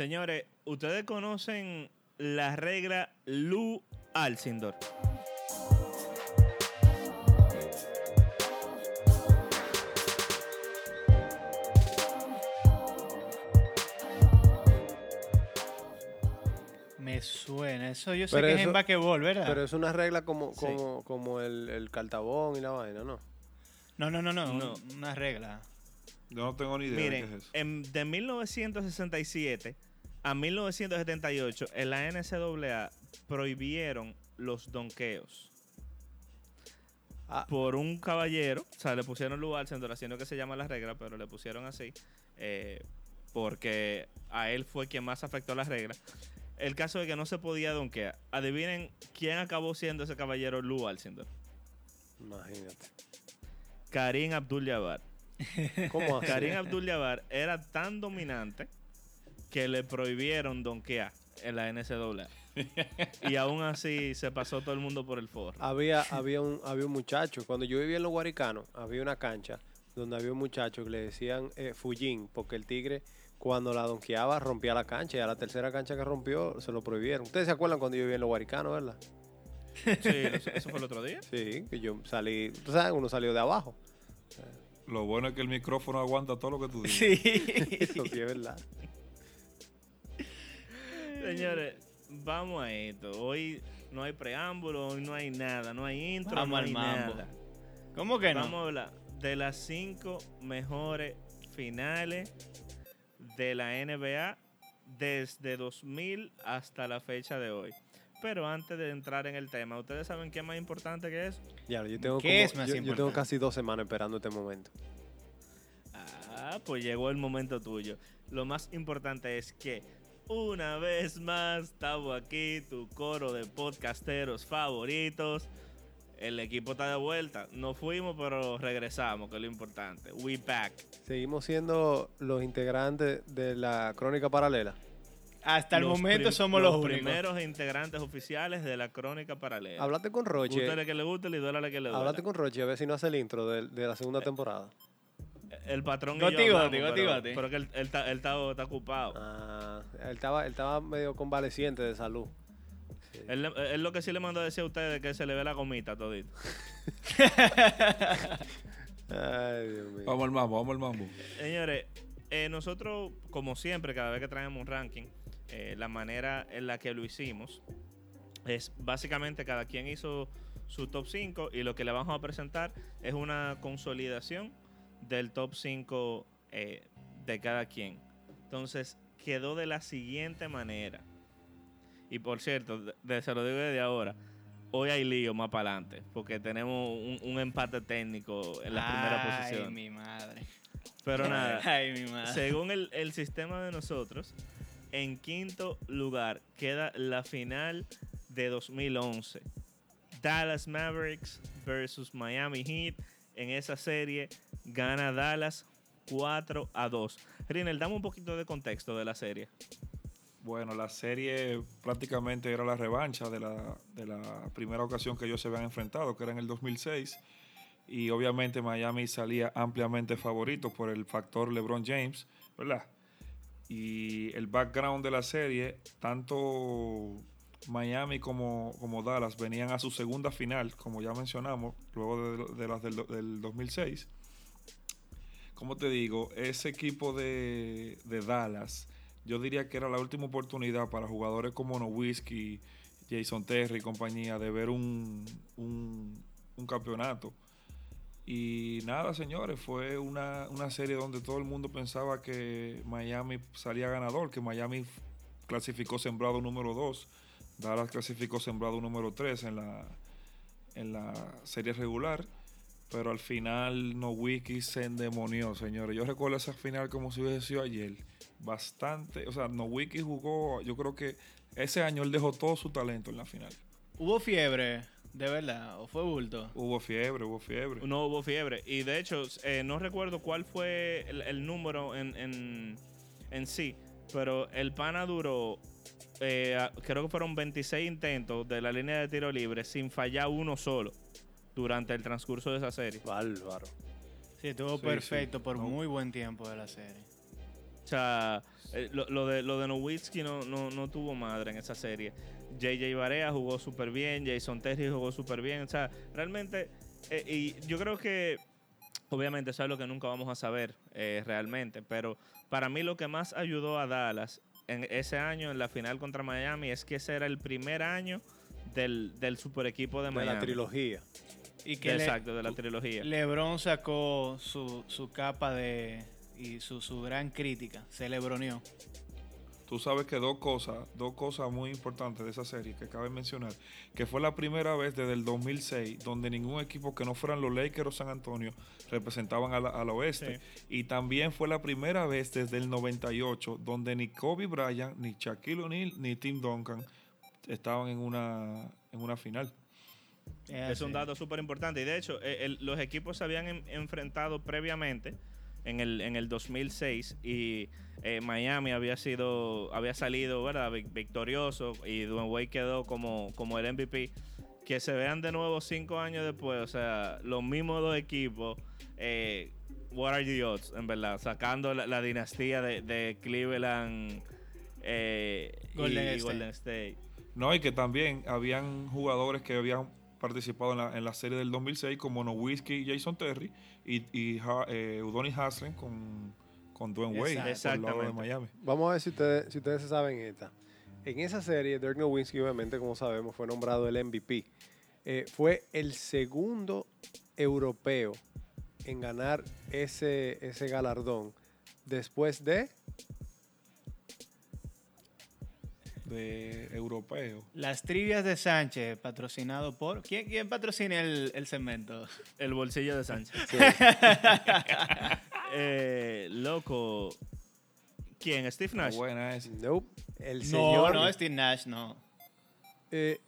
Señores, ustedes conocen la regla Lu Alcindor. Me suena. Eso yo sé Pero que es en basquetbol, ¿verdad? Pero es una regla como, Sí. como, como el, el cartabón y la vaina, ¿no? No, no, no, no, No. Una regla. Yo no tengo ni idea de qué Miren, es eso. en- de 1967 a 1978, en la NCAA prohibieron los donkeos. Ah, por un caballero, o sea, le pusieron lugar Alcindor, haciendo que se llama la regla, pero le pusieron así, eh, porque a él fue quien más afectó la regla. El caso de que no se podía donkear. Adivinen quién acabó siendo ese caballero Lu Alcindor. imagínate. Karim Abdul-Jabbar. ¿Cómo así? Karim Abdul-Jabbar era tan dominante que le prohibieron donkear en la NCAA. y aún así se pasó todo el mundo por el forro. Había, había, un, había un muchacho, cuando yo vivía en los Guaricanos, había una cancha donde había un muchacho que le decían eh, Fullín, porque el tigre cuando la donkeaba rompía la cancha y a la tercera cancha que rompió se lo prohibieron. ¿Ustedes se acuerdan cuando yo vivía en los Guaricanos, verdad? Sí, eso, eso fue el otro día. Sí, que yo salí, tú sabes, uno salió de abajo. Lo bueno es que el micrófono aguanta todo lo que tú dices. Sí. Eso sí es verdad. Señores, vamos a esto. Hoy no hay preámbulo, hoy no hay nada, no hay intro, Vamos no al hay mambo. nada. ¿Cómo que no? Vamos a hablar de las cinco mejores finales de la NBA desde 2000 hasta la fecha de hoy. Pero antes de entrar en el tema, ¿ustedes saben qué es más importante que eso? Ya, yo tengo, ¿Qué como- es más yo- yo tengo importante? casi dos semanas esperando este momento. Ah, pues llegó el momento tuyo. Lo más importante es que una vez más estamos aquí, tu coro de podcasteros favoritos. El equipo está de vuelta. No fuimos, pero regresamos, que es lo importante. We back. Seguimos siendo los integrantes de la crónica paralela. Hasta el Los momento somos los, los únicos. primeros integrantes oficiales de la crónica paralela. Háblate con Roche. Gústale que le guste, le duele que le duele. Háblate con Roche a ver si no hace el intro de, de la segunda temporada. El patrón y Goti, yo goti, hablamos, goti, pero, goti. pero que él, él está, él está- está ocupado. Ah, él estaba, él estaba medio convaleciente de salud. Sí. Él, él lo que sí le mandó a decir a ustedes es que se le ve la gomita todito. Ay, Dios mío. Vamos al mambo, vamos al mambo. Señores, eh, nosotros, como siempre, cada vez que traemos un ranking, eh, la manera en la que lo hicimos es básicamente cada quien hizo su top 5 y lo que le vamos a presentar es una consolidación del top 5 eh, de cada quien. Entonces, quedó de la siguiente manera. Y por cierto, de- de- se lo digo desde ahora. Hoy hay lío más para adelante, porque tenemos un, un empate técnico en la primera Ay, posición. mi madre. Pero nada, Ay, mi madre. según el, el sistema de nosotros, en quinto lugar queda la final de 2011. Dallas Mavericks versus Miami Heat. En esa serie gana Dallas 4 a 2. Rinel, dame un poquito de contexto de la serie. Bueno, la serie prácticamente era la revancha de la, de la primera ocasión que ellos se habían enfrentado, que era en el 2006. Y obviamente Miami salía ampliamente favorito por el factor LeBron James, ¿verdad? Y el background de la serie, tanto Miami como, como Dallas venían a su segunda final, como ya mencionamos, luego de, las del, del 2006. Como te digo, ese equipo de, de Dallas, yo diría que era la última oportunidad para jugadores como Nowitzki, Jason Terry y compañía de ver un, un, un campeonato. Y nada, señores, fue una, una serie donde todo el mundo pensaba que Miami salía ganador, que Miami clasificó sembrado número 2, Dallas clasificó sembrado número 3 en la, en la serie regular. Pero al final Nowitzki se endemonió, señores. Yo recuerdo esa final como si hubiese sido ayer. Bastante, o sea, Nowitzki jugó, yo creo que ese año él dejó todo su talento en la final. ¿Hubo fiebre? ¿De verdad? ¿O fue bulto? Hubo fiebre, hubo fiebre. No hubo fiebre. Y de hecho, eh, no recuerdo cuál fue el, el número en, en- en sí. Pero el pana duró, eh, creo que fueron 26 intentos de la línea de tiro libre sin fallar uno solo durante el transcurso de esa serie. Bárbaro. Sí, estuvo Sí, perfecto sí. por No. muy buen tiempo de la serie. sea, eh, lo, lo de, lo de Nowitzki no, no, no tuvo madre en esa serie. JJ Barea jugó súper bien, Jason Terry jugó súper bien. O sea, realmente, eh, y yo creo que, obviamente, eso es lo que nunca vamos a saber eh, realmente, pero para mí lo que más ayudó a Dallas en ese año, en la final contra Miami, es que ese era el primer año del, del super equipo de De Miami. la trilogía. Y que le- Exacto, de la trilogía. LeBron sacó su, su capa de y su, su gran crítica. Se lebroneó. Tú sabes que dos cosas, dos cosas muy importantes de esa serie que cabe mencionar, que fue la primera vez desde el 2006 donde ningún equipo que no fueran los Lakers o San Antonio representaban al, al oeste. Y también fue la primera vez desde el 98 donde ni Kobe Bryant, ni Shaquille O'Neal, ni Tim Duncan estaban en una, en una final. Es un dato súper importante. Y de hecho, eh, el- los equipos se habían en- enfrentado previamente en el, en el 2006 y eh, Miami había sido había salido ¿verdad? Vic- victorioso y Dwayne Wade quedó como, como el MVP. Que se vean de nuevo cinco años después, o sea, los mismos dos equipos. eh, what are the odds, en verdad? Sacando la, la dinastía de, de Cleveland eh, y- Golden y State. Golden State. No, y que también habían jugadores que habían participado en la, en la serie del 2006 como Nowitzki y Jason Terry y, y Ha- eh, Udonis Haslem con, con Dwayne Wade lado de Exactamente. Miami. Vamos a ver si ustedes, si ustedes se saben esta. En esa serie, Dirk Nowitzki, obviamente, como sabemos, fue nombrado el MVP. Eh, fue el segundo europeo en ganar ese, ese galardón después de de europeo. Las trivias de Sánchez, patrocinado por. ¿Quién, quién patrocina el, el segmento? El bolsillo de Sánchez. Sí. Eh, loco. ¿Quién? Steve Nash. Buena esa. Nope. El No, señor no, Steve Nash, no. eh,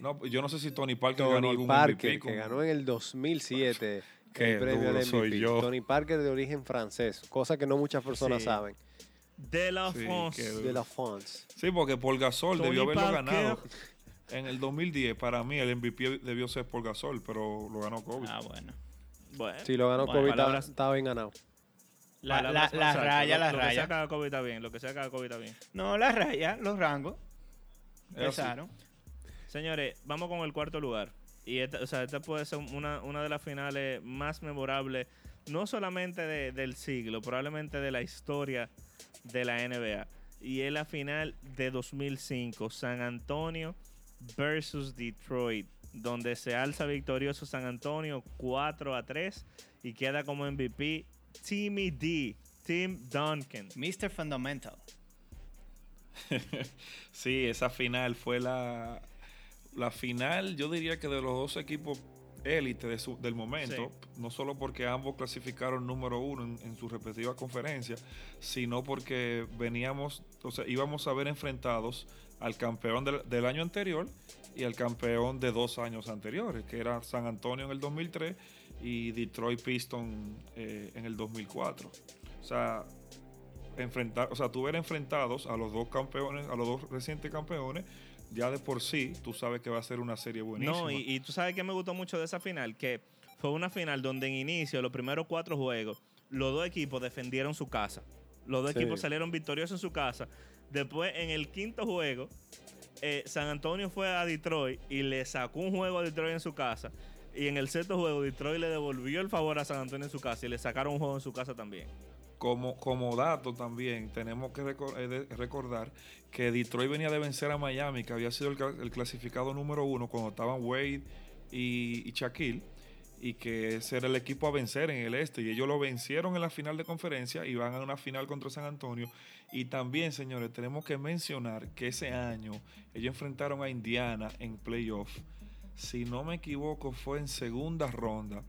No, yo no sé si Tony Parker ganó Tony algún Parker, MVP que ganó en el 2007 Qué el premio al soy MVP. yo. Tony Parker de origen francés, cosa que no muchas personas Sí. saben. De la Sí, France. De la France. Sí, porque Paul Gasol Tony debió haberlo Parker. ganado. En el 2010, para mí, el MVP debió ser Paul Gasol, pero lo ganó Kobe. Ah, bueno. Bueno. Si lo ganó Bueno, Kobe, estaba- palabras- estaba bien ganado. La, la, la altas. raya, Lo- la Lo que sea raya. cada COVID está bien. Lo que sea cada COVID está bien. No, la raya, los rangos. Empezaron. Señores, vamos con el cuarto lugar. Y esta, o sea, esta puede ser una, una de las finales más memorables, no solamente de- del siglo, probablemente de la historia de la NBA. Y es la final de 2005, San Antonio versus Detroit, donde se alza victorioso San Antonio 4 a 3 y queda como MVP Timmy D, Tim Duncan. Mr. Fundamental. Sí, esa final fue la, la final, yo diría que de los dos equipos élite de su- del momento, no solo porque ambos clasificaron número uno en, en sus respectivas conferencias, sino porque veníamos, o sea, íbamos a ver enfrentados al campeón del, del año anterior y al campeón de dos años anteriores, que era San Antonio en el 2003 y Detroit Pistons eh, en el 2004. O sea, enfrentar, o sea, tú ver enfrentados a los dos campeones, a los dos recientes campeones, ya de por sí tú sabes que va a ser una serie buenísima. No, y, y tú sabes que me gustó mucho de esa final, que fue una final donde en inicio, los primeros cuatro juegos, los dos equipos defendieron su casa. Los dos Sí. equipos salieron victoriosos en su casa. Después, en el quinto juego, eh, San Antonio fue a Detroit y le sacó un juego a Detroit en su casa. Y en el sexto juego, Detroit le devolvió el favor a San Antonio en su casa y le sacaron un juego en su casa también. Como, dato también, tenemos que eh, recordar que Detroit venía de vencer a Miami, que había sido el clasificado número uno cuando estaban Wade y, y Shaquille, y que ese era el equipo a vencer en el este. Y ellos lo vencieron en la final de conferencia y van a una final contra San Antonio. Y también, señores, tenemos que mencionar que ese año ellos enfrentaron a Indiana en playoff. Si no me equivoco, fue en segunda ronda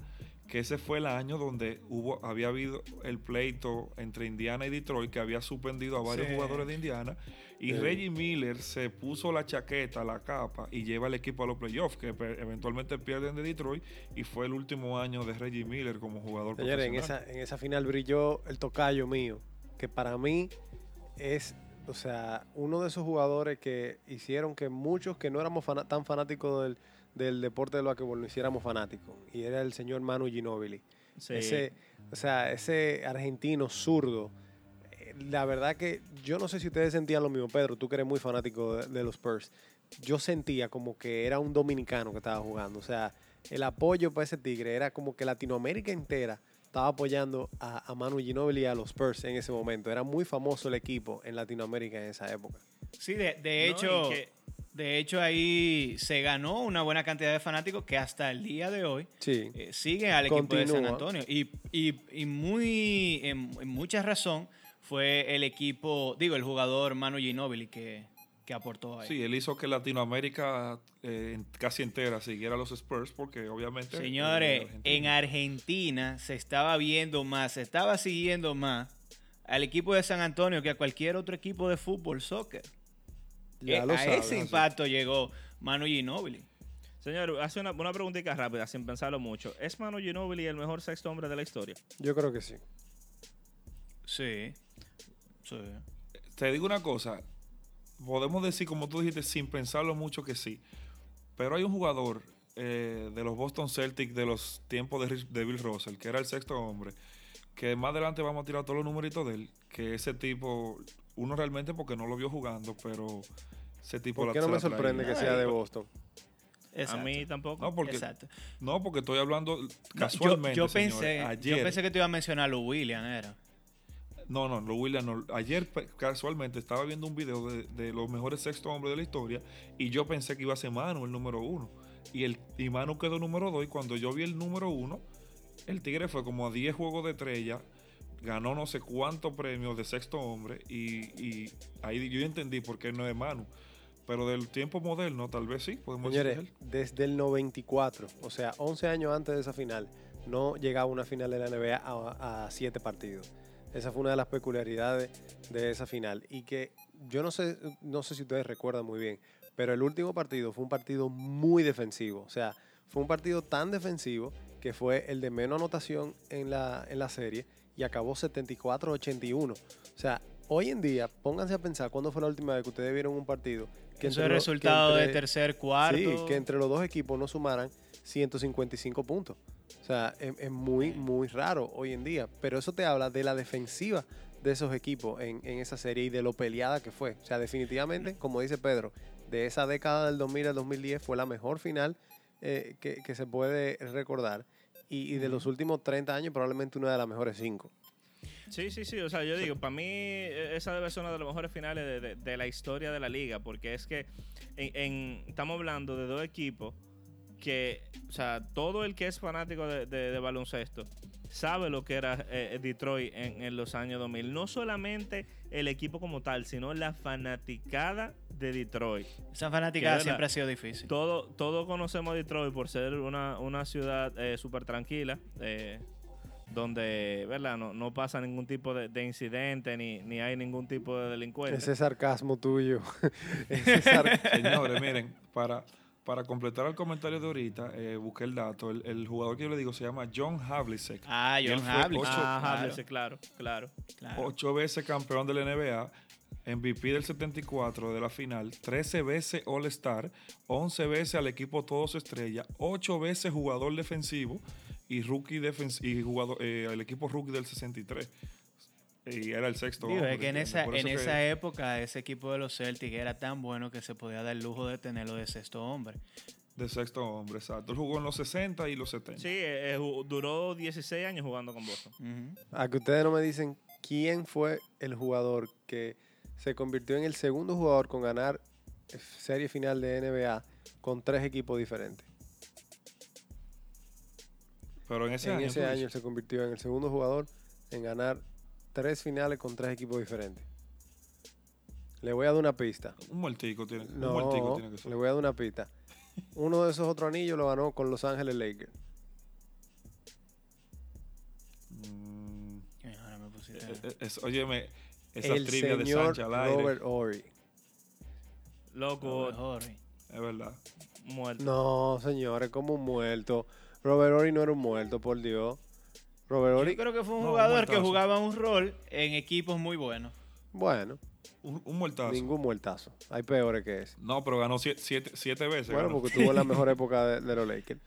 que ese fue el año donde hubo, había habido el pleito entre Indiana y Detroit, que había suspendido a varios Sí. jugadores de Indiana, y Sí. Reggie Miller se puso la chaqueta, la capa, y lleva al equipo a los playoffs, que eventualmente pierden de Detroit, y fue el último año de Reggie Miller como jugador Señores, en esa, en esa final brilló el tocayo mío, que para mí es, o sea, uno de esos jugadores que hicieron que muchos que no éramos tan fanáticos del, del deporte de basquetbol no hiciéramos fanáticos. Y era el señor Manu Ginóbili. Sí. Ese, o sea, ese argentino zurdo, la verdad que yo no sé si ustedes sentían lo mismo, Pedro, tú que eres muy fanático de, de los Spurs. Yo sentía como que era un dominicano que estaba jugando. O sea, el apoyo para ese tigre era como que Latinoamérica entera estaba apoyando a, a Manu Ginóbili y a los Spurs en ese momento. Era muy famoso el equipo en Latinoamérica en esa época. Sí, de, de hecho, que- de hecho ahí se ganó una buena cantidad de fanáticos que hasta el día de hoy Sí. eh, siguen al equipo de San. Antonio. Y, y- y muy, en, en mucha razón fue el equipo, digo, el jugador Manu Ginóbili que, que aportó ahí. Sí, él hizo que Latinoamérica eh, casi entera siguiera a los Spurs porque obviamente... eh, Señores, Argentina. en Argentina se estaba viendo más, se estaba siguiendo más al equipo de San Antonio que a cualquier otro equipo de fútbol, soccer. Ya Eh, lo a sabes, ese así. impacto llegó Manu Ginóbili. Señor, hace una, una preguntita rápida, sin pensarlo mucho. ¿Es Manu Ginóbili el mejor sexto hombre de la historia? Yo creo que sí. Sí. Sí. Te digo una cosa, podemos decir, como tú dijiste, sin pensarlo mucho que sí, pero hay un jugador eh, de los Boston Celtics de los tiempos de Bill Russell, que era el sexto hombre, que más adelante vamos a tirar todos los numeritos de él, que ese tipo, uno realmente porque no lo vio jugando, pero ese tipo ¿Por la- qué no se me la sorprende que sea de Boston? Exacto. A mí tampoco. No, porque, Exacto. no, porque estoy hablando No, casualmente. yo, yo señor, pensé, ayer, yo pensé que te iba a mencionar a Lou Williams, era. No, no, lo William, no. Ayer casualmente estaba viendo un video de, de los mejores sexto hombres de la historia y yo pensé que iba a ser Manu el número uno. Y, el, y Manu quedó número dos y cuando yo vi el número uno, el Tigre fue como a 10 juegos de estrella, ganó no sé cuántos premios de sexto hombre y, y ahí yo entendí por qué no es Manu. Pero del tiempo moderno, tal vez sí, podemos Señores, decir desde el 94, o sea, 11 años antes de esa final, no llegaba una final de la NBA a, a siete partidos. Esa fue una de las peculiaridades de esa final. Y que yo no sé, no sé si ustedes recuerdan muy bien, pero el último partido fue un partido muy defensivo. O sea, fue un partido tan defensivo que fue el de menos anotación en la, en la serie y acabó 74-81. O sea, hoy en día, pónganse a pensar cuándo fue la última vez que ustedes vieron un partido que Eso entre es que resultado de entre- tercer cuarto. Sí, que entre los dos equipos no sumaran 155 puntos. O sea, es, es muy, muy raro hoy en día. Pero eso te habla de la defensiva de esos equipos en, en esa serie y de lo peleada que fue. O sea, definitivamente, como dice Pedro, de esa década del 2000 al 2010 fue la mejor final eh, que, que se puede recordar. Y, y de los últimos 30 años, probablemente una de las mejores cinco. Sí, sí, sí. O sea, yo digo, para mí eh, esa debe ser una de las mejores finales de, de- de la historia de la liga, porque es que en, en- estamos hablando de dos equipos que, o sea, todo el que es fanático de, de- de baloncesto sabe lo que era eh, Detroit en, en los años 2000. No solamente el equipo como tal, sino la fanaticada de Detroit. Esa fanaticada Que siempre ha sido difícil. Todo, todos conocemos a Detroit por ser una, una ciudad eh, súper tranquila, eh, donde ¿verdad? No, no pasa ningún tipo de, de incidente ni, ni hay ningún tipo de delincuencia. Ese sarcasmo tuyo. Ese sar- Señores, miren, para, para completar el comentario de ahorita, eh, busqué el dato. El, el jugador que yo le digo se llama John Havlicek. Ah, John Havlicek. ocho- Ah, claro, háblese, claro, claro. claro. Ocho veces campeón de la NBA, MVP del 74 de la final, 13 veces All-Star, 11 veces al equipo Todos Estrella, 8 veces jugador defensivo y rookie defens y jugador eh, al equipo rookie del 63. Y era el sexto. Digo, hombre, es que en esa, en eso que- esa época ese equipo de los Celtics era tan bueno que se podía dar el lujo de tenerlo de sexto hombre. De sexto hombre, exacto. Él jugó en los 60 y los 70. Sí, eh, eh, duró 16 años jugando con Boston. A que ustedes no me dicen quién fue el jugador que se convirtió en el segundo jugador con ganar eh, serie final de NBA con tres equipos diferentes. Pero en ese en año. ese año se convirtió en el segundo jugador en ganar tres finales con tres equipos diferentes. Le voy a dar una pista. Un muertico tiene, un muertico No, tiene que ser. le voy a dar una pista. Uno de esos otros anillos lo ganó con Los Ángeles Lakers. Mm, eh, eh, es- óyeme, esa el trivia de señor Sánchez al aire. Robert Ory. Loco, Robert Horry. Es verdad. muerto. No, señores, como un muerto. Robert Ory no era un muerto, por Dios. Robert Ory, Yo creo que fue un No, un jugador que jugaba un rol en equipos muy buenos. bueno, Un, un muertazo. ningún muertazo. Hay peores que ese. No, pero ganó siete, siete, siete veces. Bueno, ganó. porque tuvo la mejor época de, de los Lakers.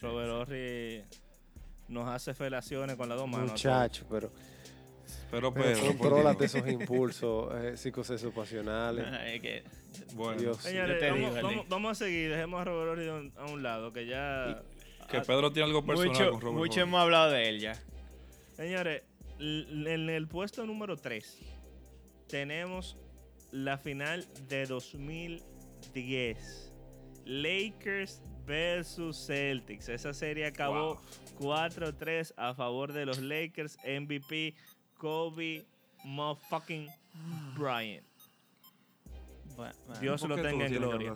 Robert Horry nos hace felaciones con las dos manos. Muchacho, pero Pero Pero por contrólate Dios. esos impulsos eh, pasionales. Es que- Bueno, Dios. Señores, Yo te vamos, digo, vamos- a seguir, dejemos a Robert Ory a un lado, que ya... que Pedro tiene algo personal mucho con Robert mucho hemos hablado de él ya. Señores, en el puesto número 3 tenemos la final de 2010. Lakers versus Celtics. Esa serie acabó 4-3 a favor de los Lakers. MVP Kobe motherfucking Bryant. Bueno, bueno. Dios ¿Por lo tenga en gloria.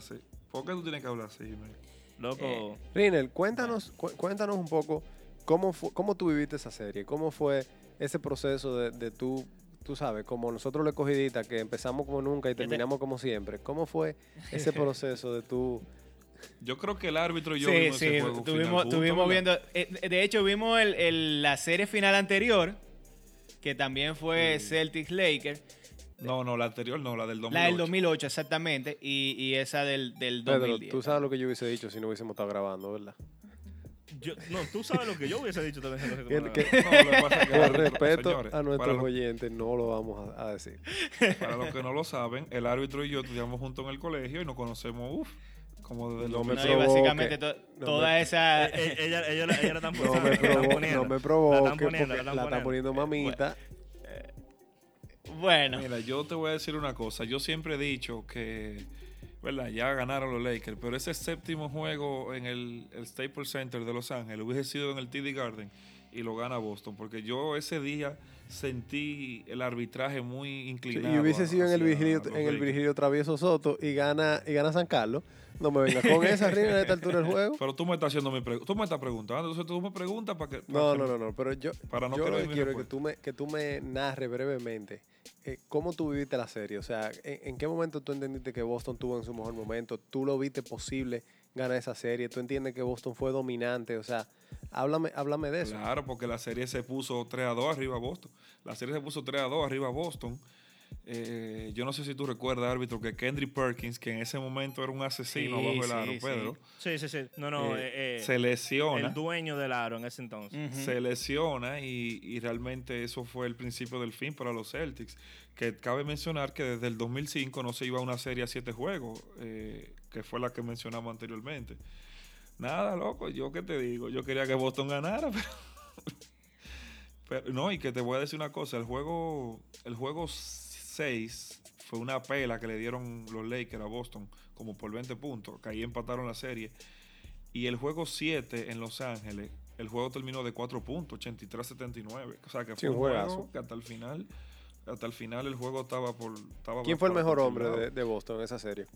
¿Por qué tú tienes que hablar así, Jiménez? Loco, Eh, Rinel, cuéntanos, cu- cuéntanos un poco cómo, cómo tú viviste esa serie, cómo fue ese proceso de, de tú, tú sabes, como nosotros le cogidita, que empezamos como nunca y te- terminamos como siempre. ¿Cómo fue ese proceso de tú? Yo creo que el árbitro y yo Sí, vimos sí, ese juego tuvimos, final tuvimos viendo. eh, de hecho, vimos el- el- la serie final anterior, que también fue Sí. Celtics Lakers. No, no, la anterior no, la del 2008. La del 2008, exactamente. Y, y esa del, del Pedro, 2010. tú sabes lo que yo hubiese dicho si no hubiésemos estado grabando, ¿verdad? yo- no, tú sabes lo que yo hubiese dicho también. si no Que- tomara- que- No, lo que pasa es que el Por respeto señores, a nuestros los- oyentes, no lo vamos a, a decir. Para los que no lo saben, el árbitro y yo estudiamos juntos en el colegio y nos conocemos, uff, como desde el No me No, 2006. y provoque. básicamente to- No toda me- esa. Eh, eh, ella, ella, la- ella la están No poniendo, me, la están poniendo. no me La provoque están poniendo, la están la está poniendo. poniendo mamita. bueno, Mira, yo te voy a decir una cosa. Yo siempre he dicho que, ¿verdad? Ya ganaron los Lakers, pero ese séptimo juego en el, el Staples Center de Los Ángeles hubiese sido en el TD Garden y lo gana Boston, porque yo ese día sentí el arbitraje muy Sí, inclinado. y hubiese sido en el Virgilio, en el. Virgilio Travieso Soto y gana, y gana San Carlos. No me vengas con esa Rinel a esta altura del juego. Pero tú me estás haciendo mi pregunta. Tú me estás preguntando. Entonces tú me preguntas para que. para No, que- no, no, no, pero yo, Para no yo lo que quiero es que tú me, que tú me narres brevemente eh, cómo tú viviste la serie. O sea, ¿en, en qué momento tú entendiste que Boston tuvo en su mejor momento? ¿Tú lo viste posible ganar esa serie? ¿Tú entiendes que Boston fue dominante? O sea, háblame, háblame de eso. Claro, porque la serie se puso 3 a 2 arriba a Boston. La serie se puso 3 a 2 arriba a Boston. Eh, yo no sé si tú recuerdas, árbitro, que Kendrick Perkins, que en ese momento era un asesino Sí, bajo el aro, sí. Pedro, Sí, sí, sí. No, no. eh, eh, eh, se lesiona. el dueño del aro en ese entonces. ujú. Se lesiona y, y realmente eso fue el principio del fin para los Celtics. Que cabe mencionar que desde el 2005 no se iba a una serie a siete juegos, eh, que fue la que mencionamos anteriormente. Nada, loco, yo qué te digo, yo quería que Boston ganara, pero, pero no, y que te voy a decir una cosa, el juego, el juego 6 fue una pela que le dieron los Lakers a Boston, como por 20 puntos, que ahí empataron la serie. Y el juego 7 en Los Ángeles, el juego terminó de 4 puntos, 83-79. O sea que fue un juego que hasta el final, hasta el final el juego estaba por. Estaba ¿Quién fue el mejor hombre de Boston en esa serie?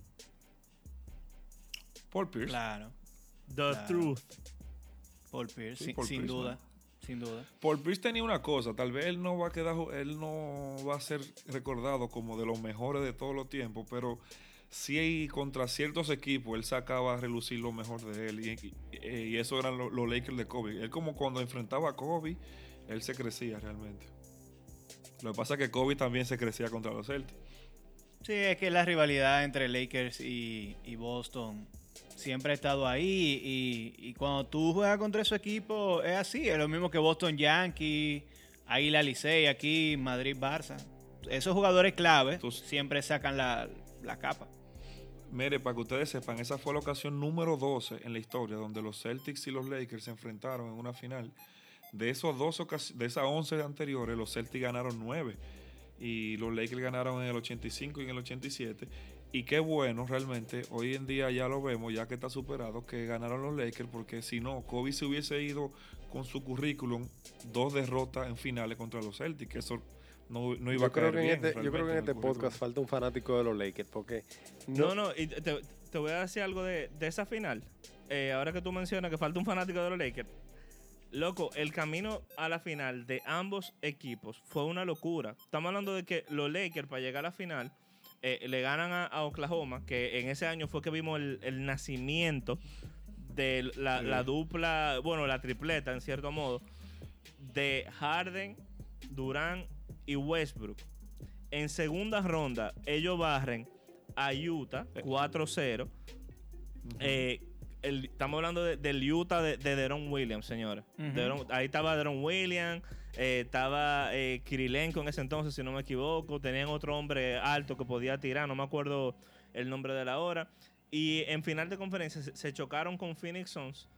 Paul Pierce. Claro. The Claro. Truth. Paul Pierce, Sí, sin, Paul sin Pierce, duda. Sin duda. Paul Pierce tenía una cosa, tal vez él no va a quedar, él no va a ser recordado como de los mejores de todos los tiempos, pero sí contra ciertos equipos él sacaba a relucir lo mejor de él y, y- y eso eran lo- los Lakers de Kobe. Él como cuando enfrentaba a Kobe, él se crecía realmente. Lo que pasa es que Kobe también se crecía contra los Celtics. Sí, es que la rivalidad entre Lakers y, y Boston siempre ha estado ahí y, y cuando tú juegas contra ese equipo es así, es lo mismo que Boston Yankees, Águila Licey aquí, Madrid Barça. Esos jugadores clave Tú- siempre sacan la, la capa. Mire, para que ustedes sepan, esa fue la ocasión número 12 en la historia donde los Celtics y los Lakers se enfrentaron en una final. De, esos dos de esas 11 anteriores, los Celtics ganaron 9 y los Lakers ganaron en el 85 y en el 87. Y qué bueno realmente, hoy en día ya lo vemos, ya que está superado, que ganaron los Lakers, porque si no, Kobe se hubiese ido con su currículum dos derrotas en finales contra los Celtics, que eso no, no iba Yo a creo, caer que en bien este, yo creo que en este currículum. podcast falta un fanático de los Lakers, porque No, no, y te, te voy a decir algo de, de esa final. Eh, ahora que tú mencionas que falta un fanático de los Lakers. Loco, el camino a la final de ambos equipos fue una locura. Estamos hablando de que los Lakers, para llegar a la final, eh, le ganan a, a Oklahoma, que en ese año fue que vimos el, el nacimiento de la, Sí. la dupla, bueno, la tripleta en cierto modo, de Harden, Durán y Westbrook. En segunda ronda, ellos barren a Utah 4-0. Eh, estamos hablando de- del Utah de, de Deron Williams, señores. Deron- ahí estaba Deron Williams, eh, estaba eh, Kirilenko en ese entonces, si no me equivoco. Tenían otro hombre alto que podía tirar, no me acuerdo el nombre de la hora. Y en final de conferencia se, chocaron con Phoenix Suns,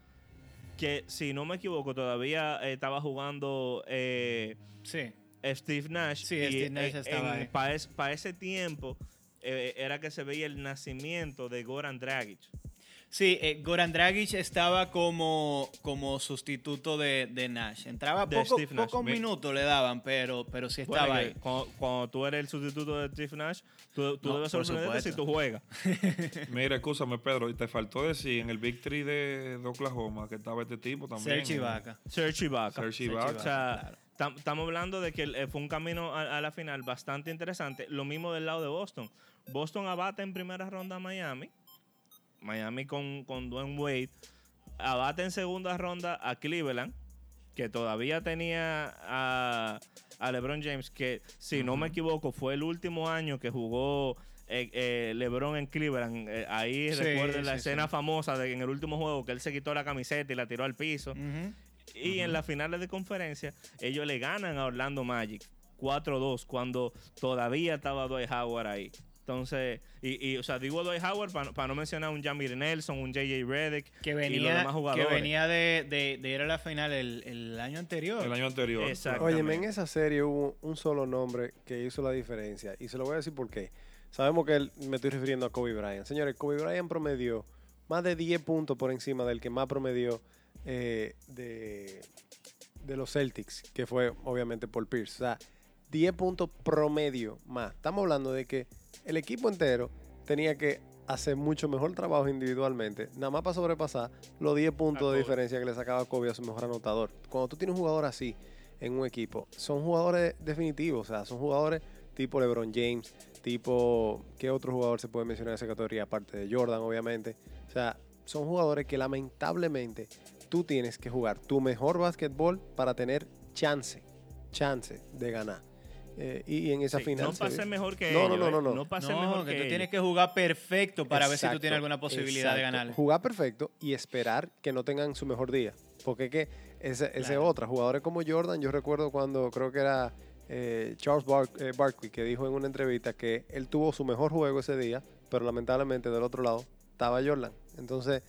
que si no me equivoco todavía eh, estaba jugando Sí. Steve Nash. Sí, Steve Nash estaba. Para ese tiempo era que se veía el nacimiento de Goran Dragic. Sí, eh, Goran Dragic estaba como, como sustituto de, de Nash. Entraba De poco, Steve Nash. pocos Mi- minutos le daban, pero, pero sí estaba ahí. Cuando, cuando tú eres el sustituto de Steve Nash, tú, tú No, debes sorprenderte si tú juegas. Mira, escúchame, Pedro, y te faltó decir en el Victory de, de Oklahoma que estaba este tipo también. Serge Ibaka. Serge Ibaka. Serge Serge Ibaka. O sea, claro. tam- estamos hablando de que eh, fue un camino a, a la final bastante interesante. Lo mismo del lado de Boston. Boston abate en primera ronda a Miami. Miami con, con Dwayne Wade. Abate en segunda ronda a Cleveland, que todavía tenía a, a LeBron James, que si no me equivoco fue el último año que jugó eh, eh, LeBron en Cleveland. Eh, ahí Sí, recuerden la escena sí. famosa de que en el último juego que él se quitó la camiseta y la tiró al piso. Y en las finales de conferencia, ellos le ganan a Orlando Magic 4-2 cuando todavía estaba Dwight Howard ahí. Entonces, y, y, o sea, digo Dwight Howard para no mencionar un Jamir Nelson, un JJ Redick Que y los venía, demás que jugadores. venía de, de, de ir a la final el, el año anterior. El año anterior. Exacto. Oye, en esa serie hubo un solo nombre que hizo la diferencia. Y se lo voy a decir por qué. Sabemos que él- me estoy refiriendo a Kobe Bryant. Señores, Kobe Bryant promedió más de 10 puntos por encima del que más promedió eh, de, de los Celtics, que fue obviamente Paul Pierce. O sea, 10 puntos promedio más. Estamos hablando de que el equipo entero tenía que hacer mucho mejor trabajo individualmente, nada más para sobrepasar los 10 puntos de diferencia que le sacaba Kobe a su mejor anotador. Cuando tú tienes un jugador así en un equipo, son jugadores definitivos, o sea, son jugadores tipo LeBron James, tipo, ¿qué otro jugador se puede mencionar en esa categoría? Aparte de Jordan, obviamente. O sea, son jugadores que lamentablemente tú tienes que jugar tu mejor básquetbol para tener chance, chance de ganar. Eh, y en esa Sí, final. no se pase mejor que No, ellos. no, no, eh. no, no. No pase no, mejor que, que, tú tienes que jugar perfecto para ver si tú tienes alguna posibilidad de ganar. Jugar perfecto y esperar que no tengan su mejor día. Porque es que ese, ese Claro. otra, jugadores como Jordan, yo recuerdo cuando creo que era eh, Charles Bar- eh, Barkley que dijo en una entrevista que él tuvo su mejor juego ese día, pero lamentablemente del otro lado estaba Jordan. Entonces,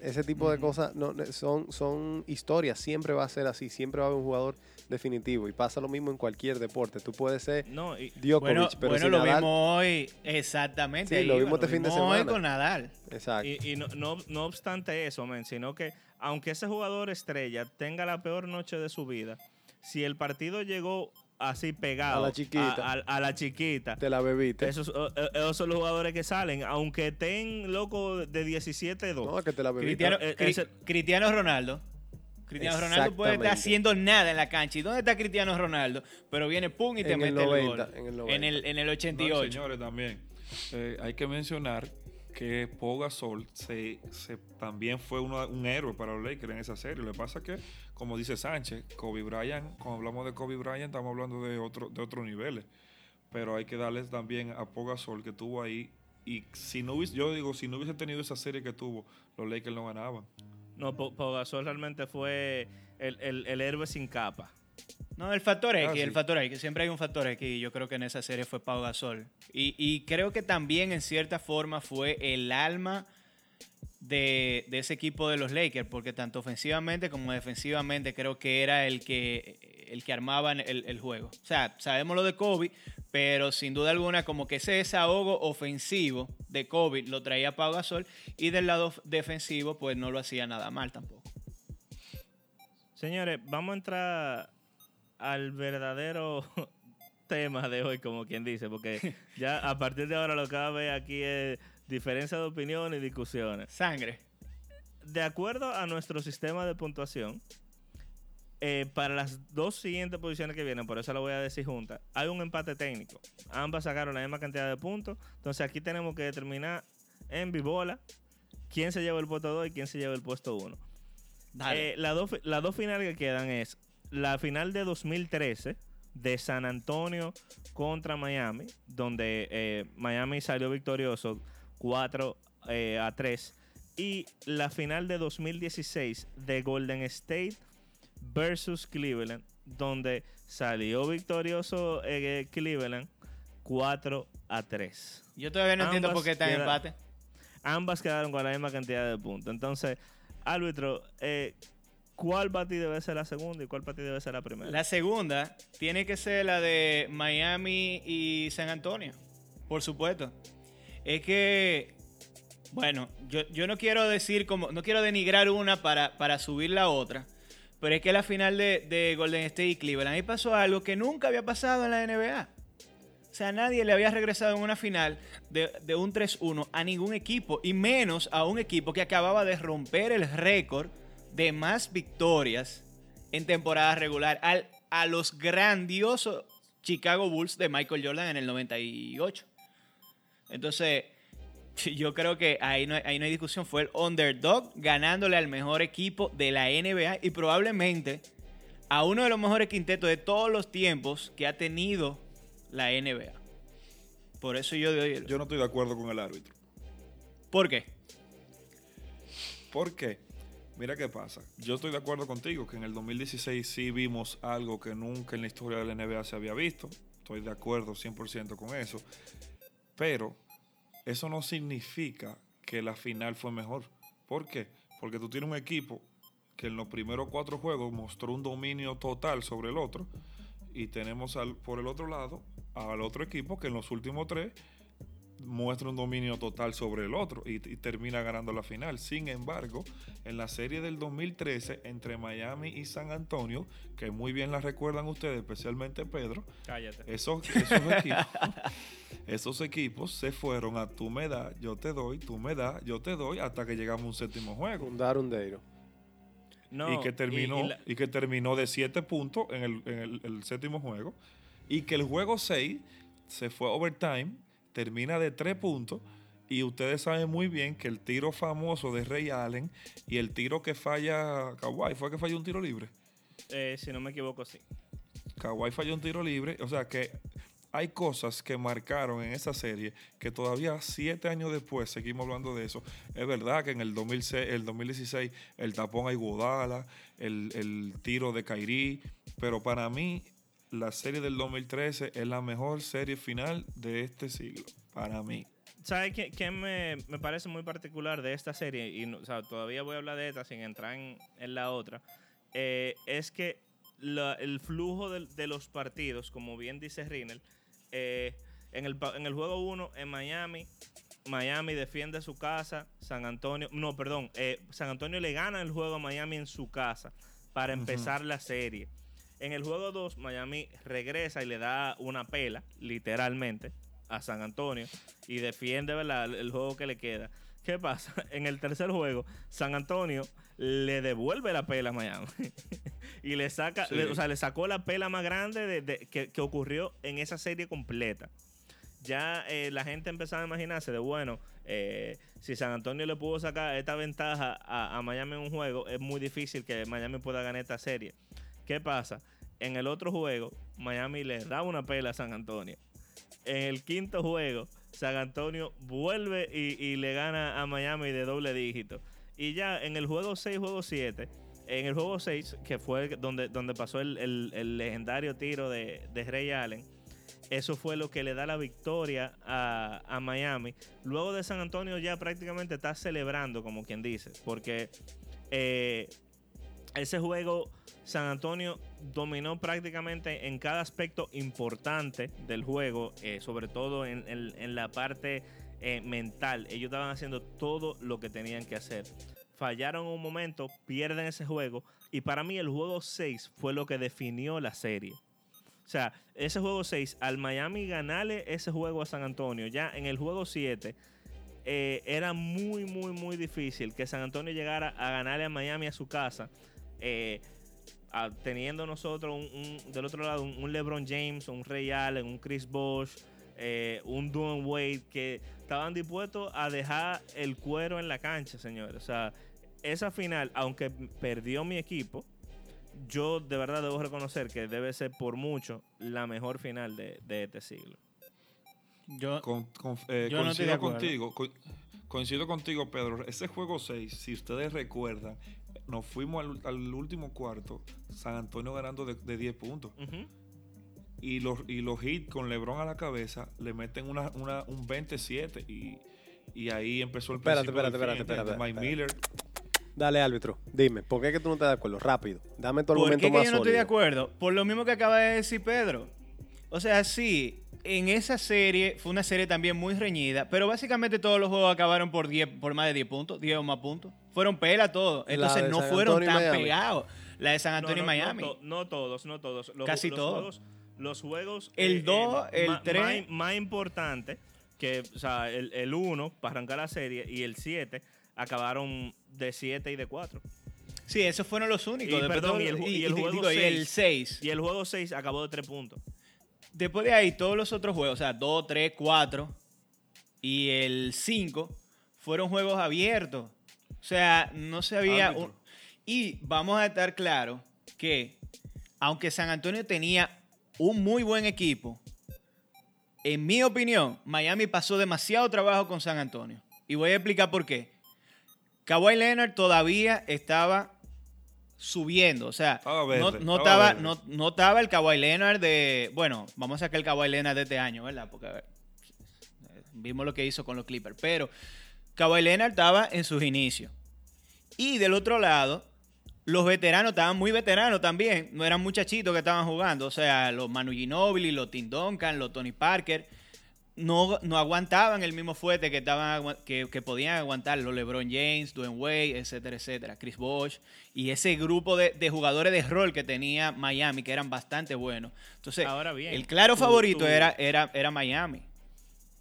ese tipo de cosas no, son, son historias, siempre va a ser así, siempre va a haber un jugador definitivo y pasa lo mismo en cualquier deporte. Tú puedes ser No, y, Djokovic, Bueno, pero bueno si lo Nadal- vimos hoy, exactamente. Sí, lo vimos este fin de vimos hoy semana. con Nadal. Exacto. y, y no, no, no obstante eso, men, sino que aunque ese jugador estrella tenga la peor noche de su vida, si el partido llegó así pegado A la chiquita. a, a- a la chiquita Te la bebiste. Esos, eh, esos son los jugadores que salen, aunque estén locos de 17-2. No, que te la bebiste. Cristiano, eh, Cri- ese- Cristiano Ronaldo. Cristiano Ronaldo puede estar haciendo nada en la cancha. ¿Y dónde está Cristiano Ronaldo? Pero viene pum y te En el mete 90, el gol. en el En 90. el, en el No, 88. señores, también. eh, hay que mencionar que Pau Gasol se, se- también fue uno- un héroe para los Lakers en esa serie. Lo que pasa es que, como dice Sánchez, Kobe Bryant, cuando hablamos de Kobe Bryant, estamos hablando de otro de otros niveles. Pero hay que darles también a Pau Gasol que tuvo ahí. Y si no hubiese, yo digo, si no hubiese tenido esa serie que tuvo, los Lakers no ganaban. No, Pau Gasol realmente fue el, el- el héroe sin capa. No, el factor X, Ah, sí. el factor X, que siempre hay un factor X yo creo que en esa serie fue Pau Gasol. Y, y creo que también en cierta forma fue el alma de, de ese equipo de los Lakers, porque tanto ofensivamente como defensivamente creo que era el que, el que armaba el, el juego. O sea, sabemos lo de Kobe, pero sin duda alguna como que ese desahogo ofensivo de Kobe lo traía Pau Gasol y del lado defensivo pues no lo hacía nada mal tampoco. Señores, vamos a entrar al verdadero tema de hoy, como quien dice, porque ya a partir de ahora lo que va a haber aquí es diferencia de opinión y discusiones. Sangre. De acuerdo a nuestro sistema de puntuación, eh, para las dos siguientes posiciones que vienen, por eso lo voy a decir juntas, hay un empate técnico. Ambas sacaron la misma cantidad de puntos. Entonces aquí tenemos que determinar en bibola quién se lleva el puesto 2 y quién se lleva el puesto 1. Dale. Eh, las dos las dos finales que quedan es la final de 2013 de San Antonio contra Miami, donde eh, Miami salió victorioso 4 eh, a 3. Y la final de 2016 de Golden State versus Cleveland, donde salió victorioso eh, Cleveland 4 a 3. Yo todavía no entiendo por qué está en empate. Ambas quedaron con la misma cantidad de puntos. Entonces, árbitro, eh, ¿cuál partido debe ser la segunda y cuál partido debe ser la primera? La segunda tiene que ser la de Miami y San Antonio, por supuesto. Es que, bueno, yo, yo no quiero decir como, no quiero denigrar una para, para subir la otra, pero es que la final de, de Golden State y Cleveland, ahí pasó algo que nunca había pasado en la NBA. O sea, nadie le había regresado en una final de, de un 3-1 a ningún equipo, y menos a un equipo que acababa de romper el récord de más victorias en temporada regular al, a los grandiosos Chicago Bulls de Michael Jordan en el 98. Entonces, yo creo que ahí no, hay- ahí no hay discusión. Fue el underdog ganándole al mejor equipo de la NBA y probablemente a uno de los mejores quintetos de todos los tiempos que ha tenido la NBA. Por eso yo doy. Yo no estoy de acuerdo con el árbitro. ¿Por qué? ¿Por qué? Mira qué pasa. Yo estoy de acuerdo contigo que en el 2016 sí vimos algo que nunca en la historia de la NBA se había visto. Estoy de acuerdo 100% con eso. Pero eso no significa que la final fue mejor. ¿Por qué? Porque tú tienes un equipo que en los primeros cuatro juegos mostró un dominio total sobre el otro. Y tenemos al- por el otro lado al otro equipo que en los últimos tres muestra un dominio total sobre el otro y, y termina ganando la final. Sin embargo, en la serie del 2013 entre Miami y San Antonio, que muy bien la recuerdan ustedes, especialmente Pedro, Cállate. esos, esos equipos, esos equipos se fueron a tú me das, yo te doy, tú me das, yo te doy, hasta que llegamos a un séptimo juego. Un dar un deiro. No, y que terminó y y, la- que terminó de 7 puntos en, el, en el- el séptimo juego y que el juego 6 se fue a overtime termina de 3 puntos y ustedes saben muy bien que el tiro famoso de Ray Allen y el tiro que falla Kawhi fue que falló un tiro libre eh, si no me equivoco, sí. Kawhi falló un tiro libre o sea que hay cosas que marcaron en esa serie que todavía siete años después seguimos hablando de eso. Es verdad que en el, 2006, el 2016 el tapón a Iguodala, el, el tiro de Kairi, pero para mí la serie del 2013 es la mejor serie final de este siglo. Para mí. ¿Sabes qué, qué me, me parece muy particular de esta serie? Y no- o sea, todavía voy a hablar de esta sin entrar en, en la otra. Eh, es que la- el flujo del- de, los partidos, como bien dice Rinel, eh, en, el, en el juego 1 en Miami, Miami defiende su casa, San Antonio, no, perdón, eh, San Antonio le gana el juego a Miami en su casa para empezar la serie. En el juego 2, Miami regresa y le da una pela, literalmente, a San Antonio y defiende ¿verdad? el juego que le queda. ¿Qué pasa? En el tercer juego, San Antonio le devuelve la pela a Miami. y le saca, Sí. le- o sea, le sacó la pela más grande de- de- que, que ocurrió en esa serie completa. Ya eh, la gente empezaba a imaginarse de, bueno, eh, si San Antonio le pudo sacar esta ventaja a, a Miami en un juego, es muy difícil que Miami pueda ganar esta serie. ¿Qué pasa? En el otro juego, Miami le da una pela a San Antonio. En el quinto juego, San Antonio vuelve y, le gana a Miami de doble dígito. Y ya en el juego 6, juego 7, en el juego 6, que fue donde, donde pasó el, el- el legendario tiro de, de Ray Allen, eso fue lo que le da la victoria a, a Miami. Luego de San Antonio ya prácticamente está celebrando, como quien dice, porque eh, ese juego San Antonio dominó prácticamente en cada aspecto importante del juego, eh, sobre todo en, la parte eh, mental. Ellos estaban haciendo todo lo que tenían que hacer. Fallaron un momento, pierden ese juego y para mí el juego 6 fue lo que definió la serie. O sea, ese juego 6, al Miami ganarle ese juego a San Antonio, ya en el juego 7, eh, era muy, muy, muy difícil que San Antonio llegara a ganarle a Miami a su casa, eh, a- teniendo nosotros un, un- del otro lado un, un LeBron James, un Ray Allen, un Chris Bosh, eh, un Dwayne Wade, que estaban dispuestos a dejar el cuero en la cancha, señores. O sea, esa final, aunque perdió mi equipo, yo de verdad debo reconocer que debe ser por mucho la mejor final de, de este siglo. Yo, Con- con- eh, Yo coincido contigo, co- coincido contigo, Pedro. Ese juego 6, si ustedes recuerdan, nos fuimos al, al último cuarto, San Antonio ganando de, de 10 puntos. Y los, y los hits con LeBron a la cabeza le meten una, una, un 27 y, y ahí empezó el Espérate, espérate, espérate, espérate, Mike Miller. Dale, árbitro, dime, ¿por qué es que tú no estás de acuerdo? Rápido, dame tu ¿Por argumento qué que más yo no estoy de acuerdo? Por lo mismo que acaba de decir Pedro. O sea, sí, en esa serie fue una serie también muy reñida, pero básicamente todos los juegos acabaron por 10, por más de 10 puntos, 10 o más puntos. Fueron pela todos. Entonces no San fueron Antonio y tan pegados. La de San No, Antonio no, y no Miami. to- No, todos, no todos. Los, Casi los todos. Juegos, los juegos. El dos, el ma- tres. Más, más importante que, o sea, el 1 para arrancar la serie y el 7 acabaron de 7 y de 4. Sí, esos fueron los únicos. Y, perdón, y el ju- y el digo, juego y el seis. 6. Y el juego 6 acabó de 3 puntos. Después de ahí, todos los otros juegos, o sea, 2, 3, 4 y el 5 fueron juegos abiertos. O sea, no se había... Un- Y vamos a estar claros que, aunque San Antonio tenía un muy buen equipo, en mi opinión, Miami pasó demasiado trabajo con San Antonio. Y voy a explicar por qué. Kawhi Leonard todavía estaba subiendo. O sea, Estaba no, verde, no estaba estaba, verde. no, no estaba el Kawhi Leonard de. Bueno, vamos a sacar el Kawhi Leonard de este año, ¿verdad? Porque a ver, vimos lo que hizo con los Clippers. Pero Kawhi Leonard estaba en sus inicios. Y del otro lado, los veteranos estaban muy veteranos también. No eran muchachitos que estaban jugando. O sea, los Manu Ginobili, los Tim Duncan, los Tony Parker. No, no aguantaban el mismo fuerte que, estaban, que, que podían aguantar los LeBron James, Dwayne Wade, etcétera, etcétera. Chris Bosh. Y ese grupo de, de jugadores de rol que tenía Miami, que eran bastante buenos. Entonces, Ahora bien, el claro tú- favorito tú- era, era, era Miami.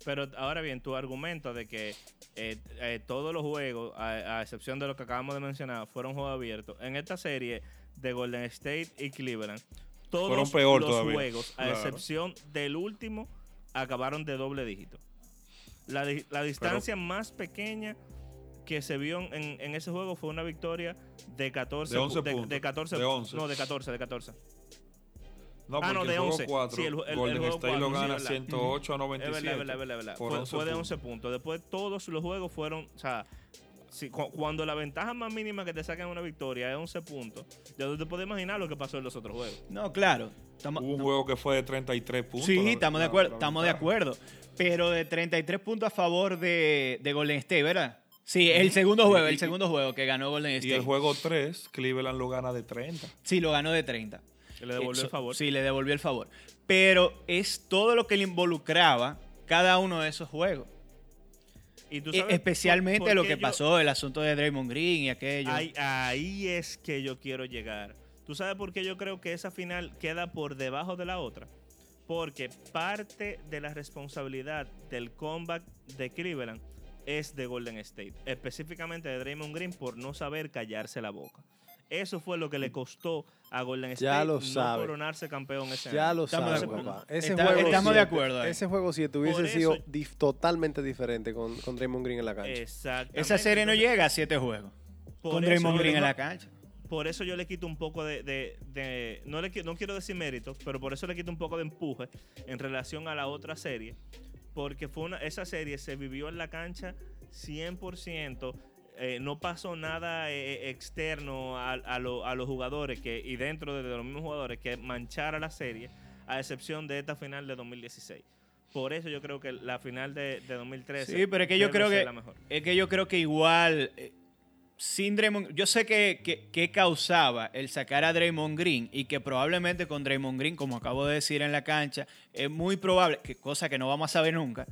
Pero ahora bien, tu argumento de que eh, eh, todos los juegos, a, a excepción de lo que acabamos de mencionar, fueron juegos abiertos. En esta serie de Golden State y Cleveland, todos Fueron peor los todavía. juegos, a Claro. excepción del último, acabaron de doble dígito. La, la distancia más pequeña que se vio en, en ese juego fue una victoria de 14 De 11 pu- de, puntos. de 14 De 11. no de 14 de 14 No, Ah, porque no, el de juego 11. 4, Sí, el el- el Golden juego State lo 4, sí, gana verdad. 108 a Es 97. verdad, es verdad, es verdad, es verdad. Fue, 11 fue de puntos. 11 puntos. Después todos los juegos fueron, o sea, si- cu- cuando la ventaja más mínima que te sacan una victoria es 11 puntos, ya tú te puedes imaginar lo que pasó en los otros juegos. No, claro. Estamos, Hubo un no- juego que fue de 33 puntos. Sí, la- estamos de acuerdo, estamos de acuerdo. Pero de 33 puntos a favor de, de Golden State, ¿verdad? Sí, el segundo juego, Y- el segundo juego que ganó Golden Y State. el juego 3, Cleveland lo gana de 30. Sí, lo ganó de 30. Le devolvió el favor. Sí, le devolvió el favor. Pero es todo lo que le involucraba cada uno de esos juegos. Y tú E- sabes especialmente por- por lo que yo- pasó, el asunto de Draymond Green y aquello. Ahí, ahí es que yo quiero llegar. ¿Tú sabes por qué yo creo que esa final queda por debajo de la otra? Porque parte de la responsabilidad del comeback de Cleveland es de Golden State, específicamente de Draymond Green por no saber callarse la boca. Eso fue lo que le costó a Golden State Ya lo no sabe. coronarse campeón ese Ya año. lo Estamos papá. Ese Está- juego estamos de siete- acuerdo ahí. Ese juego 7 hubiese sido dif- totalmente diferente con, con Draymond Green en la cancha. Exactamente. Esa serie no llega a 7 juegos. por Con Draymond Green en la cancha. por eso yo le quito un poco de, de- de- no le no quiero decir mérito, pero por eso le quito un poco de empuje en relación a la otra serie, porque fue una, esa serie se vivió en la cancha 100%, eh, no pasó nada eh, externo a, a lo- a los jugadores que y dentro de, los mismos jugadores que manchara la serie, a excepción de esta final de 2016. Por eso yo creo que la final de, de 2013 Sí, pero es que yo creo que la mejor. es que yo creo que igual eh, sin Draymond, yo sé que, que, que causaba el sacar a Draymond Green y que probablemente con Draymond Green, como acabo de decir en la cancha, es muy probable, que cosa que no vamos a saber nunca,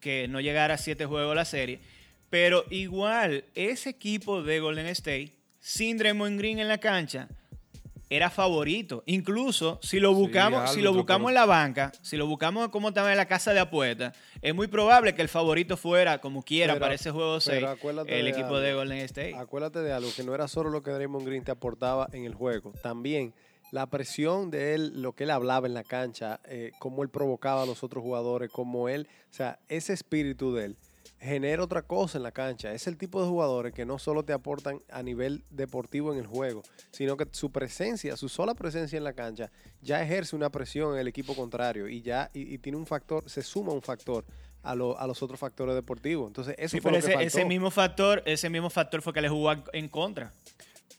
que no llegara a siete juegos la serie, pero igual ese equipo de Golden State sin Draymond Green en la cancha era favorito. Incluso si lo Sí, buscamos, si lo buscamos en la banca, si lo buscamos como estaba en la casa de apuestas, es muy probable que el favorito fuera, como quiera, Pero- para ese juego 6, pero acuérdate el de equipo algo. de Golden State. Acuérdate de algo, que no era solo lo que Draymond Green te aportaba en el juego, también la presión de él, lo que él hablaba en la cancha, eh, cómo él provocaba a los otros jugadores, cómo él, o sea, ese espíritu de él genera otra cosa en la cancha. Es el tipo de jugadores que no solo te aportan a nivel deportivo en el juego, sino que su presencia, su sola presencia en la cancha, ya ejerce una presión en el equipo contrario y ya y, y tiene un factor, se suma un factor a, lo- a los otros factores deportivos. Entonces, eso Sí, fue pero lo que ese, ese mismo factor, ese mismo factor fue que le jugó en contra.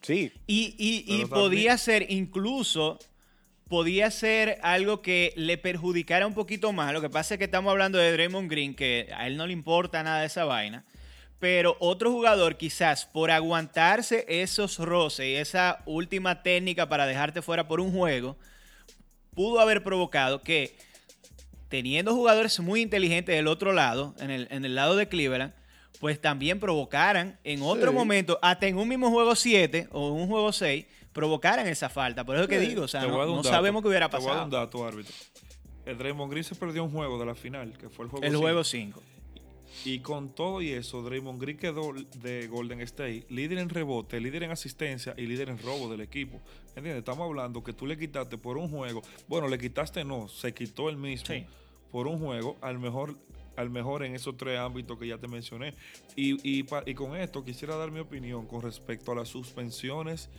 Sí. Y, y- y podía ser incluso, podía ser algo que le perjudicara un poquito más. Lo que pasa es que estamos hablando de Draymond Green, que a él no le importa nada de esa vaina. Pero otro jugador quizás por aguantarse esos roces y esa última técnica para dejarte fuera por un juego, pudo haber provocado que teniendo jugadores muy inteligentes del otro lado, en el, en el lado de Cleveland, pues también provocaran en otro Sí. momento, hasta en un mismo juego 7 o un juego 6, provocaran esa falta. Por eso es que Sí. digo, o sea, no, sabemos qué hubiera Te voy a dar un pasado. dato, árbitro. El Draymond Green se perdió un juego de la final, que fue el juego El cinco. juego 5. Y con todo y eso, Draymond Green quedó de Golden State líder en rebote, líder en asistencia y líder en robo del equipo. ¿Entiendes? Estamos hablando que tú le quitaste por un juego. Bueno, le quitaste no, se quitó el mismo Sí. por un juego al mejor al mejor en esos tres ámbitos que ya te mencioné. Y, y con esto quisiera dar mi opinión con respecto a las suspensiones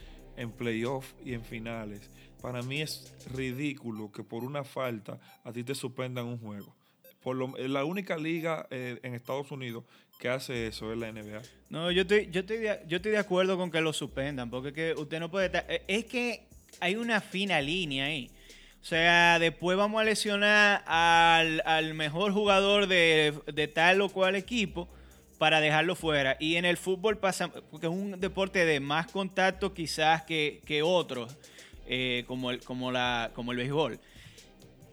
en playoff y en finales. Para mí es ridículo que por una falta a ti te suspendan un juego. Por lo, la única liga eh, en Estados Unidos que hace eso es la NBA. No, yo estoy, yo, estoy de, yo estoy de acuerdo con que lo suspendan, porque que usted no puede estar... eh, Es que hay una fina línea ahí. O sea, después vamos a lesionar al, al mejor jugador de, de tal o cual equipo para dejarlo fuera. Y en el fútbol pasa, porque es un deporte de más contacto quizás que, que otros, eh, como, el, como, la, como el béisbol.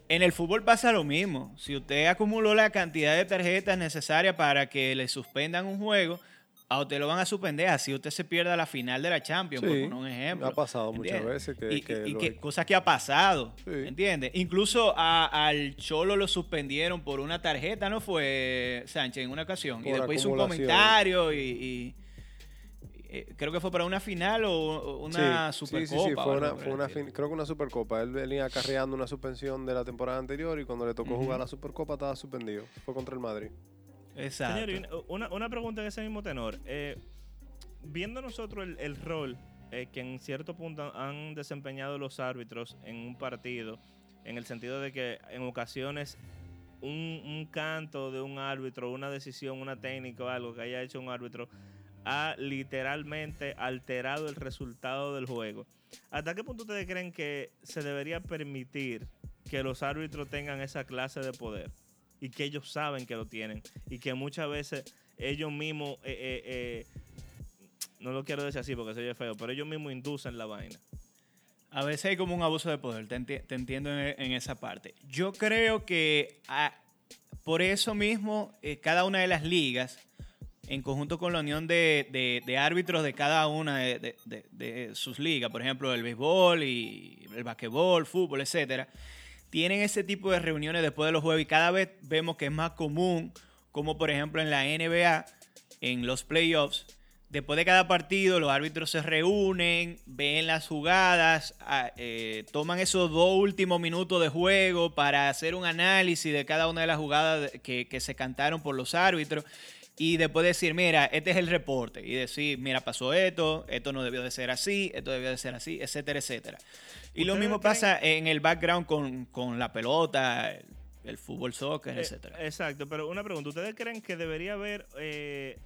En el fútbol pasa lo mismo. Si usted acumuló la cantidad de tarjetas necesarias para que le suspendan un juego, a usted lo van a suspender así usted se pierda la final de la Champions, por poner un ejemplo. ha pasado muchas veces que- y, que y lo que hay. cosas que ha pasado, Sí. ¿entiendes? Incluso a- al Cholo lo suspendieron por una tarjeta, ¿no fue Sánchez en una ocasión? y después hizo un comentario y... y- eh, creo que fue para una final o una Sí, supercopa. sí, sí, fue una, fue fin- creo que una supercopa. Él venía acarreando una suspensión de la temporada anterior y cuando le tocó Ujú. jugar la supercopa estaba suspendido. Fue contra el Madrid. Exacto. Señor, una pregunta en ese mismo tenor. Eh, viendo nosotros el, el rol eh, que en cierto punto han desempeñado los árbitros en un partido, en el sentido de que en ocasiones un, un canto de un árbitro, una decisión, una técnica o algo que haya hecho un árbitro ha literalmente alterado el resultado del juego. ¿Hasta qué punto ustedes creen que se debería permitir que los árbitros tengan esa clase de poder? Y que ellos saben que lo tienen y que muchas veces ellos mismos, eh, eh, eh, no lo quiero decir así porque soy feo, pero ellos mismos inducen la vaina. A veces hay como un abuso de poder, te, enti- te entiendo en, esa parte. Yo creo que ah, por eso mismo cada una de las ligas, en conjunto con la unión de, árbitros de cada una de sus ligas, por ejemplo el béisbol y el basquetbol, fútbol, etcétera, tienen ese tipo de reuniones después de los juegos y cada vez vemos que es más común, como por ejemplo en la NBA, en los playoffs, después de cada partido los árbitros se reúnen, ven las jugadas, ah, eh, toman esos dos últimos minutos de juego para hacer un análisis de cada una de las jugadas que se cantaron por los árbitros. Y después decir, mira, este es el reporte. Y decir, mira, pasó esto, esto no debió de ser así, esto debió de ser así, etcétera, etcétera. Y lo ¿Ustedes mismo pasa en el background con, con la pelota, el, el fútbol, soccer, Eh, etcétera. exacto, pero una pregunta, ¿ustedes creen que debería haber, eh,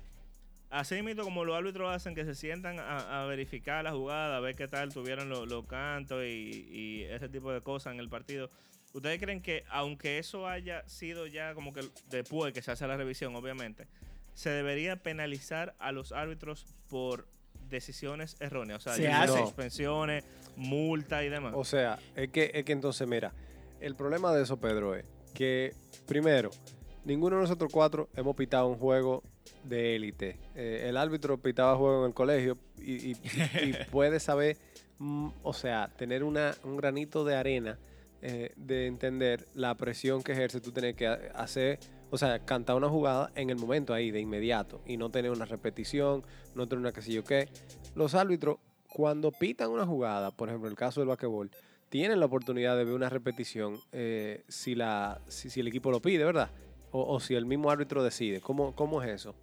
así mismo como los árbitros hacen, que se sientan a, a verificar la jugada, a ver qué tal tuvieron los, cantos y, y ese tipo de cosas en el partido? ¿Ustedes creen que aunque eso haya sido ya como que después que se hace la revisión, obviamente, se debería penalizar a los árbitros por decisiones erróneas? O sea, Se hace. suspensiones, multa y demás. O sea, es que, es que entonces, mira, el problema de eso, Pedro, es que, primero, ninguno de nosotros cuatro hemos pitado un juego de élite. Eh, el árbitro pitaba juego en el colegio y, y- y puede saber, mm, o sea, tener una, un granito de arena eh, de entender la presión que ejerce tú tener que ha- hacer, o sea, cantar una jugada en el momento ahí, de inmediato, y no tener una repetición, no tener una qué sé yo qué. Los árbitros, cuando pitan una jugada, por ejemplo, el caso del basquetbol, tienen la oportunidad de ver una repetición eh, si, la, si, si el equipo lo pide, ¿verdad? O, o si el mismo árbitro decide. ¿Cómo, cómo es eso?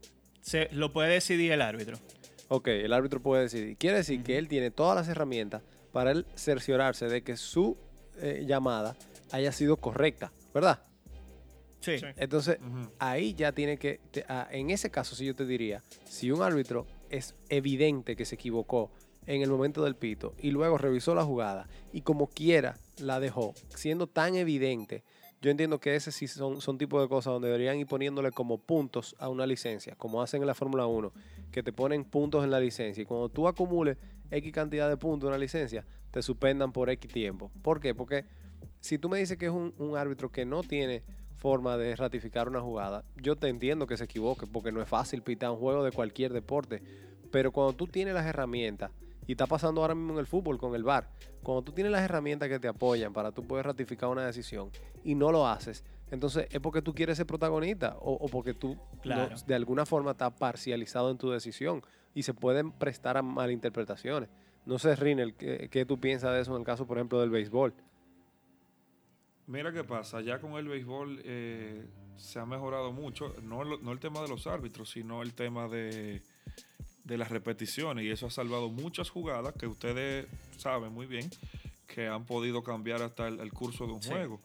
Se, lo puede decidir el árbitro. Ok, el árbitro puede decidir. Quiere decir que él tiene todas las herramientas para él cerciorarse de que su eh, llamada haya sido correcta, ¿verdad? Sí. Entonces, ahí ya tiene que, te- ah, en ese caso sí yo te diría, si un árbitro es evidente que se equivocó en el momento del pito y luego revisó la jugada y como quiera la dejó, siendo tan evidente, yo entiendo que ese sí son, son tipos de cosas donde deberían ir poniéndole como puntos a una licencia, como hacen en la Fórmula 1, que te ponen puntos en la licencia y cuando tú acumules X cantidad de puntos en una licencia, te suspendan por X tiempo. ¿Por qué? Porque si tú me dices que es un, un árbitro que no tiene forma de ratificar una jugada, yo te entiendo que se equivoque, porque no es fácil pitar un juego de cualquier deporte, pero cuando tú tienes las herramientas, y está pasando ahora mismo en el fútbol con el VAR, cuando tú tienes las herramientas que te apoyan para tú poder ratificar una decisión y no lo haces, entonces es porque tú quieres ser protagonista o, o porque tú no- de alguna forma estás parcializado en tu decisión y se pueden prestar a malinterpretaciones. No sé, Rinel, ¿qué, qué tú piensas de eso en el caso, por ejemplo, del béisbol? Mira qué pasa, ya con el béisbol eh, se ha mejorado mucho, no, el tema de los árbitros, sino el tema de, de las repeticiones y eso ha salvado muchas jugadas que ustedes saben muy bien que han podido cambiar hasta el, el curso de un Sí. juego.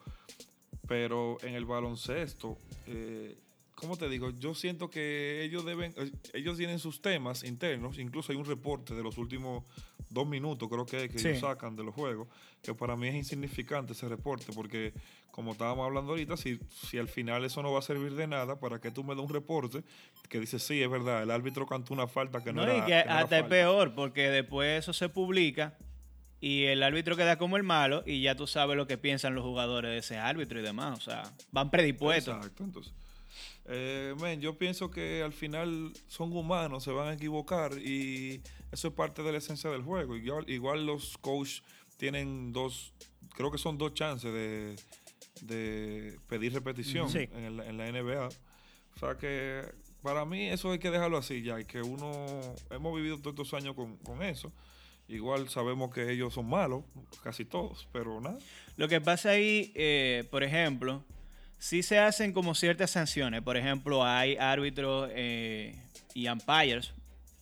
Pero en el baloncesto, eh, ¿cómo te digo? Yo siento que ellos deben, eh, ellos tienen sus temas internos, incluso hay un reporte de los últimos dos minutos, creo que, que Sí. ellos sacan de los juegos, que para mí es insignificante ese reporte, porque como estábamos hablando ahorita, si, si al final eso no va a servir de nada, ¿para que tú me des un reporte que dice, sí, es verdad, el árbitro cantó una falta que no, No, era y que que no era hasta es falta"? peor, porque después eso se publica y el árbitro queda como el malo y ya tú sabes lo que piensan los jugadores de ese árbitro y demás. O sea, van predispuestos. Exacto, entonces. Eh, men, yo pienso que al final son humanos, se van a equivocar y eso es parte de la esencia del juego. Igual, igual los coaches tienen dos, creo que son dos chances de, de pedir repetición Sí. en, la NBA. O sea que para mí eso hay que dejarlo así ya y que uno, hemos vivido todos estos años con, con eso. Igual sabemos que ellos son malos, casi todos, pero nada. Lo que pasa ahí, eh, por ejemplo, sí se hacen como ciertas sanciones. Por ejemplo, hay árbitros eh, y umpires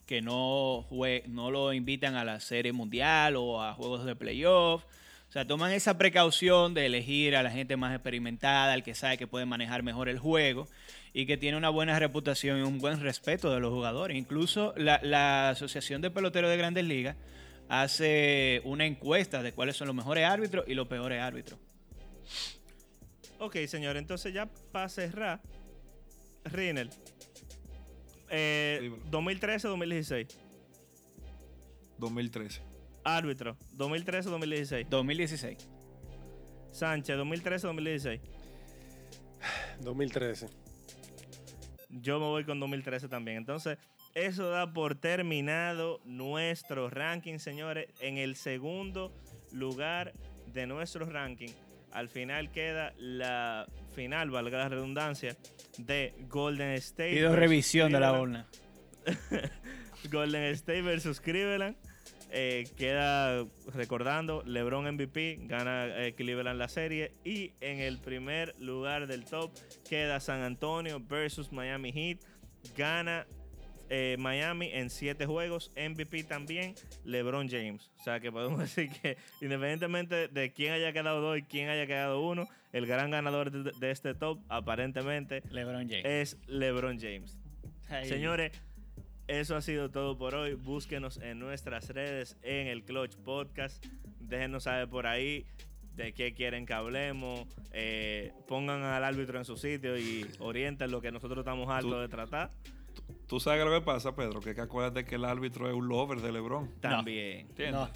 que no, jue- no lo invitan a la serie mundial o a juegos de playoff. O sea, toman esa precaución de elegir a la gente más experimentada, al que sabe que puede manejar mejor el juego y que tiene una buena reputación y un buen respeto de los jugadores. Incluso la, la Asociación de Peloteros de Grandes Ligas hace una encuesta de cuáles son los mejores árbitros y los peores árbitros. Ok, señor, entonces ya para cerrar, Rinel, eh, Dímelo. 2013-2016, 2013. árbitro, 2013-2016, 2016. Sánchez, 2013-2016. 2013. Yo me voy con 2013 también. Entonces, eso da por terminado nuestro ranking, señores. En el segundo lugar de nuestro ranking, al final queda la final, valga la redundancia, de Golden State. Pido revisión de la urna. Golden State versus Cleveland. Eh, queda recordando, LeBron MVP, gana eh, Cleveland la serie. Y en el primer lugar del top queda San Antonio versus Miami Heat. Gana eh, Miami en siete juegos. MVP también, LeBron James. O sea que podemos decir que independientemente de quién haya quedado dos y quién haya quedado uno, el gran ganador de, de este top aparentemente LeBron James. es LeBron James. Señores, eso ha sido todo por hoy. Búsquenos en nuestras redes, en el Clutch Podcast. Déjenos saber por ahí de qué quieren que hablemos. Eh, pongan al árbitro en su sitio y orienten lo que nosotros estamos hartos de tratar. Tú sabes lo que pasa, Pedro, que, que acuérdate que el árbitro es un lover de LeBron. También. ¿Entiendes? No.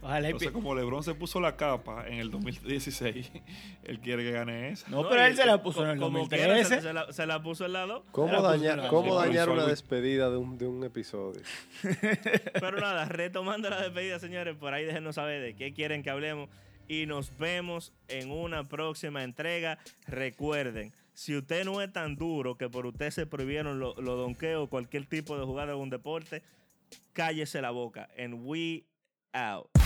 Ojalá Entonces, como LeBron se puso la capa en el 2016, él quiere que gane esa. No, pero él se la puso en el como quiera, 2013. se, se la, se la puso al lado. ¿Cómo, dañar, cómo dañar una despedida de un, de un episodio? Pero nada, retomando la despedida, señores, por ahí déjenos saber de qué quieren que hablemos. Y nos vemos en una próxima entrega. Recuerden, si usted no es tan duro que por usted se prohibieron los lo donkeos o cualquier tipo de jugada de un deporte, cállese la boca. And we out.